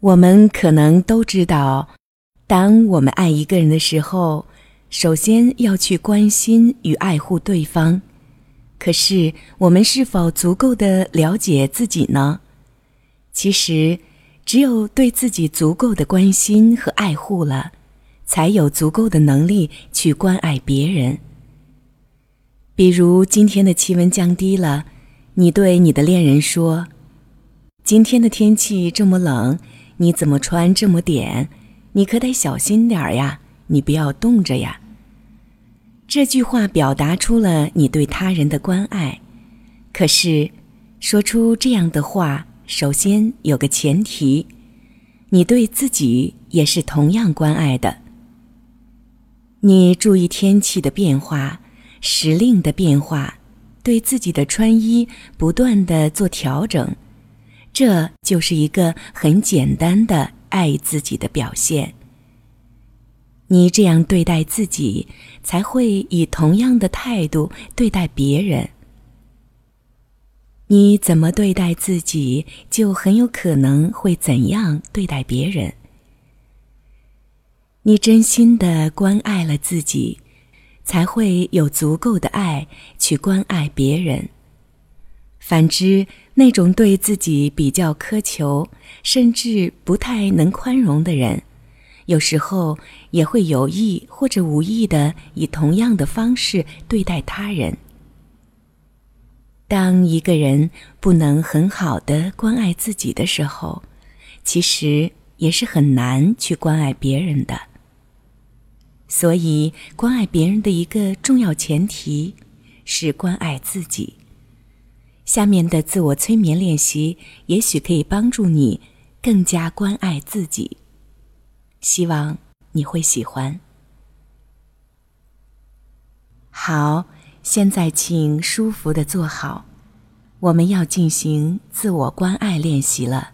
我们可能都知道，当我们爱一个人的时候，首先要去关心与爱护对方。可是，我们是否足够的了解自己呢？其实，只有对自己足够的关心和爱护了，才有足够的能力去关爱别人。比如，今天的气温降低了，你对你的恋人说：“今天的天气这么冷。”你怎么穿这么点？你可得小心点儿呀！你不要冻着呀。这句话表达出了你对他人的关爱，可是，说出这样的话，首先有个前提，你对自己也是同样关爱的。你注意天气的变化，时令的变化，对自己的穿衣不断的做调整。这就是一个很简单的爱自己的表现。你这样对待自己，才会以同样的态度对待别人。你怎么对待自己，就很有可能会怎样对待别人。你真心的关爱了自己，才会有足够的爱去关爱别人。反之，那种对自己比较苛求，甚至不太能宽容的人，有时候也会有意或者无意的以同样的方式对待他人。当一个人不能很好的关爱自己的时候，其实也是很难去关爱别人的。所以，关爱别人的一个重要前提是关爱自己。下面的自我催眠练习，也许可以帮助你更加关爱自己。希望你会喜欢。好，现在请舒服的坐好，我们要进行自我关爱练习了。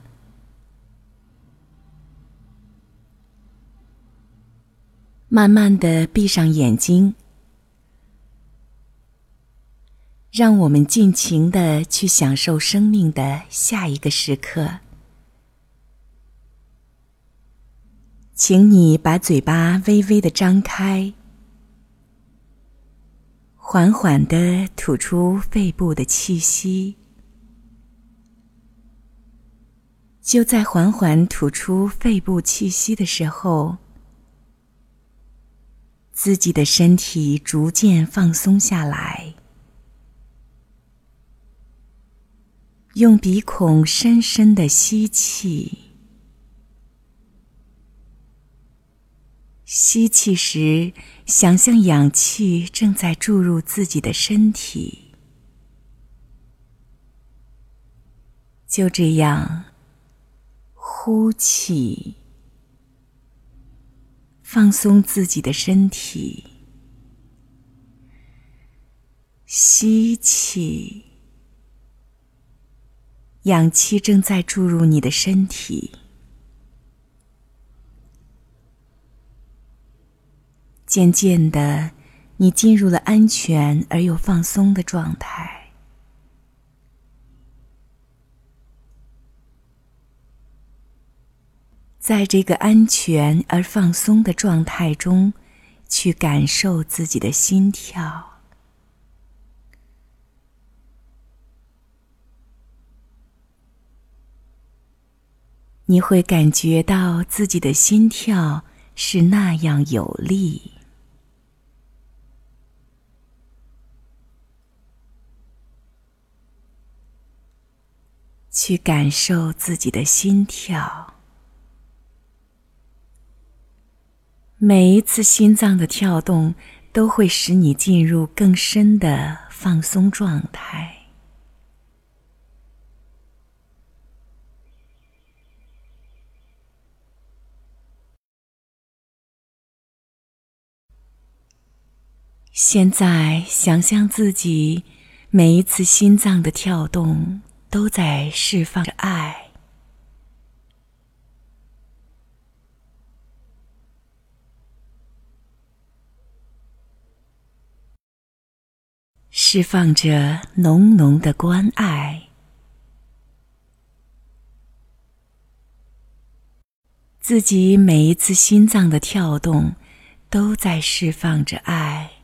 慢慢的闭上眼睛。让我们尽情的去享受生命的下一个时刻。请你把嘴巴微微的张开，缓缓的吐出肺部的气息。就在缓缓吐出肺部气息的时候，自己的身体逐渐放松下来。用鼻孔深深的吸气，吸气时想象氧气正在注入自己的身体，就这样呼气，放松自己的身体，吸气。氧气正在注入你的身体，渐渐的，你进入了安全而又放松的状态。在这个安全而放松的状态中，去感受自己的心跳。你会感觉到自己的心跳是那样有力，去感受自己的心跳。每一次心脏的跳动，都会使你进入更深的放松状态。现在，想象自己每一次心脏的跳动都在释放着爱，释放着浓浓的关爱。自己每一次心脏的跳动，都在释放着爱，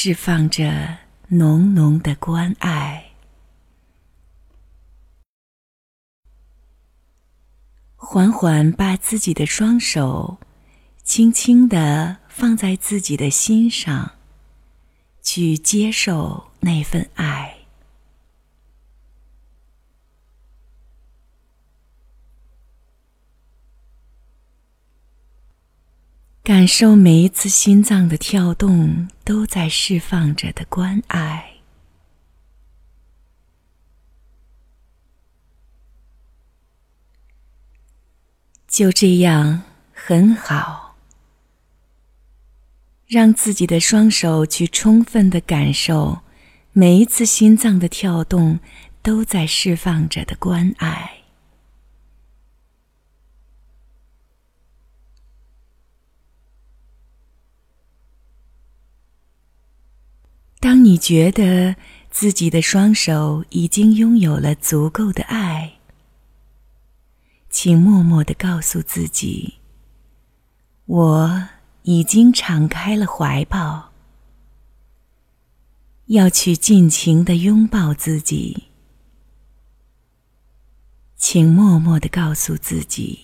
释放着浓浓的关爱。缓缓把自己的双手，轻轻的放在自己的心上，去接受那份爱。感受每一次心脏的跳动都在释放着的关爱，就这样很好。让自己的双手去充分的感受每一次心脏的跳动都在释放着的关爱。当你觉得自己的双手已经拥有了足够的爱，请默默的告诉自己：“我已经敞开了怀抱，要去尽情的拥抱自己。”请默默的告诉自己：“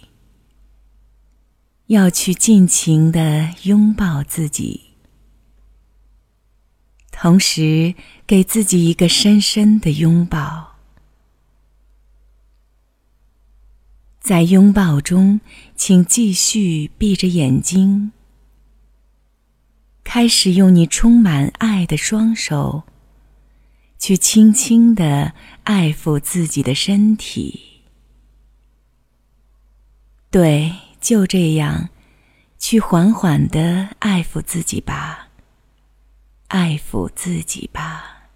要去尽情的拥抱自己。”同时，给自己一个深深的拥抱。在拥抱中，请继续闭着眼睛，开始用你充满爱的双手，去轻轻的爱抚自己的身体。对，就这样，去缓缓的爱抚自己吧。爱抚自己吧，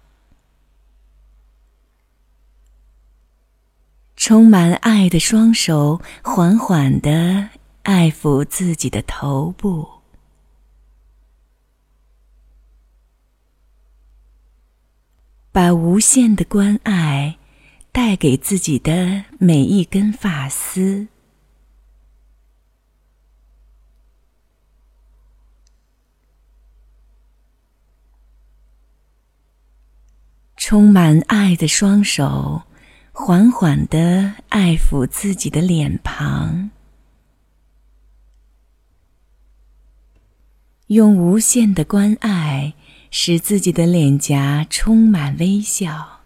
充满爱的双手缓缓的爱抚自己的头部，把无限的关爱带给自己的每一根发丝。充满爱的双手，缓缓的爱抚自己的脸庞，用无限的关爱使自己的脸颊充满微笑。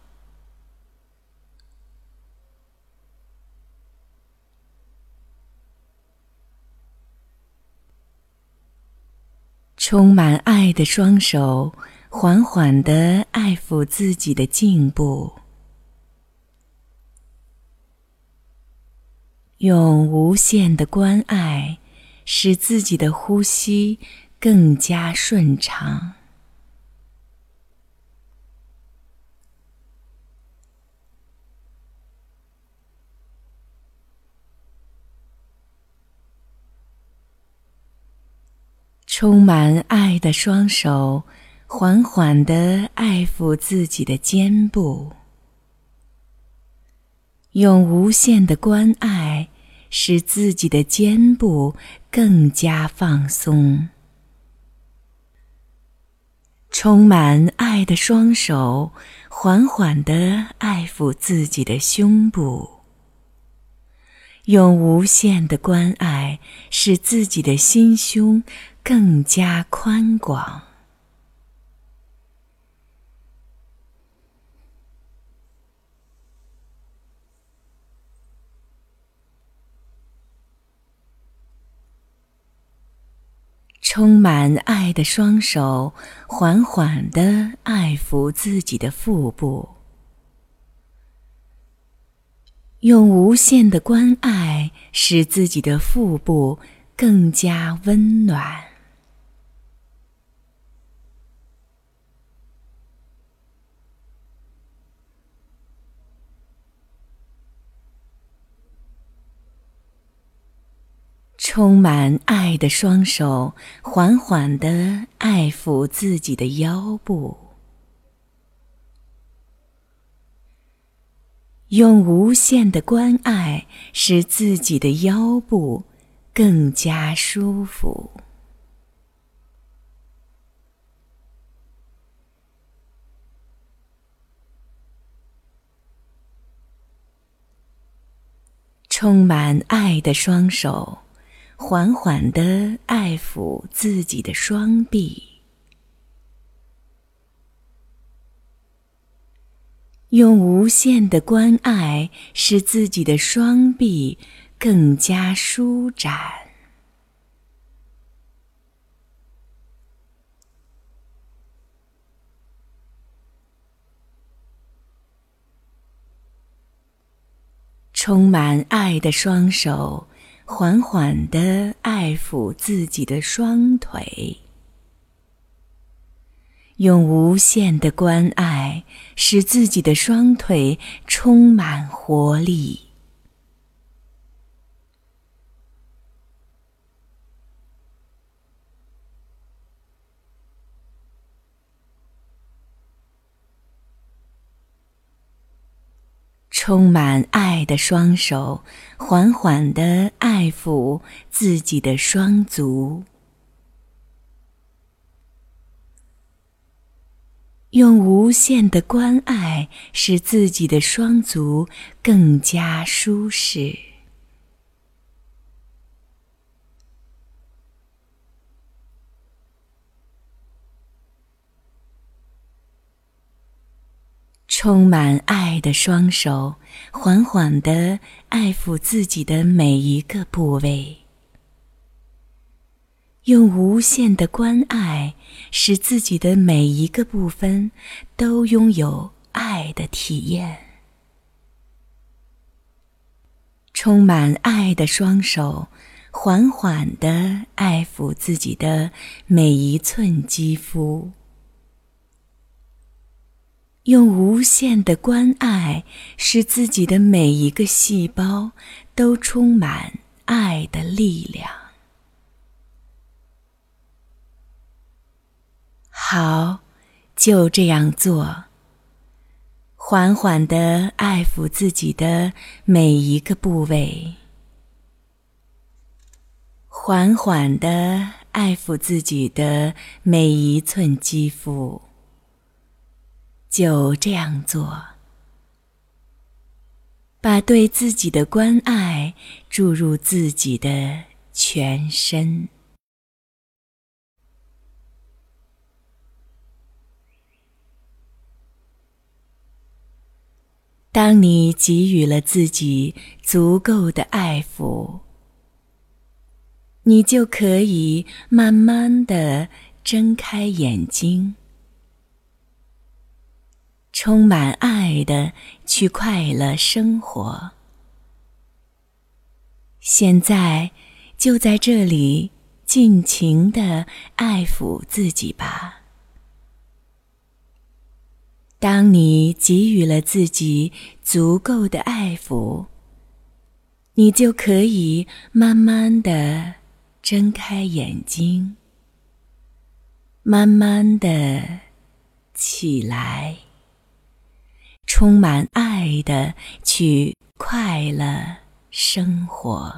充满爱的双手。缓缓的爱抚自己的颈部，用无限的关爱使自己的呼吸更加顺畅。充满爱的双手。缓缓的爱抚自己的肩部，用无限的关爱使自己的肩部更加放松。充满爱的双手缓缓的爱抚自己的胸部，用无限的关爱使自己的心胸更加宽广。充满爱的双手缓缓地爱抚自己的腹部，用无限的关爱使自己的腹部更加温暖。充满爱的双手缓缓地爱抚自己的腰部，用无限的关爱使自己的腰部更加舒服。充满爱的双手，缓缓地爱抚自己的双臂，用无限的关爱使自己的双臂更加舒展。充满爱的双手，缓缓地爱抚自己的双腿，用无限的关爱使自己的双腿充满活力。充满爱的双手，缓缓地爱抚自己的双足，用无限的关爱使自己的双足更加舒适。充满爱的双手，缓缓地爱抚自己的每一个部位，用无限的关爱使自己的每一个部分都拥有爱的体验。充满爱的双手，缓缓地爱抚自己的每一寸肌肤。用无限的关爱，使自己的每一个细胞都充满爱的力量。好，就这样做。缓缓的爱抚自己的每一个部位，缓缓的爱抚自己的每一寸肌肤。就这样做，把对自己的关爱注入自己的全身。当你给予了自己足够的爱抚，你就可以慢慢的睁开眼睛。充满爱的去快乐生活。现在就在这里尽情的爱抚自己吧。当你给予了自己足够的爱抚，你就可以慢慢的睁开眼睛，慢慢的起来。充满爱的去快乐生活。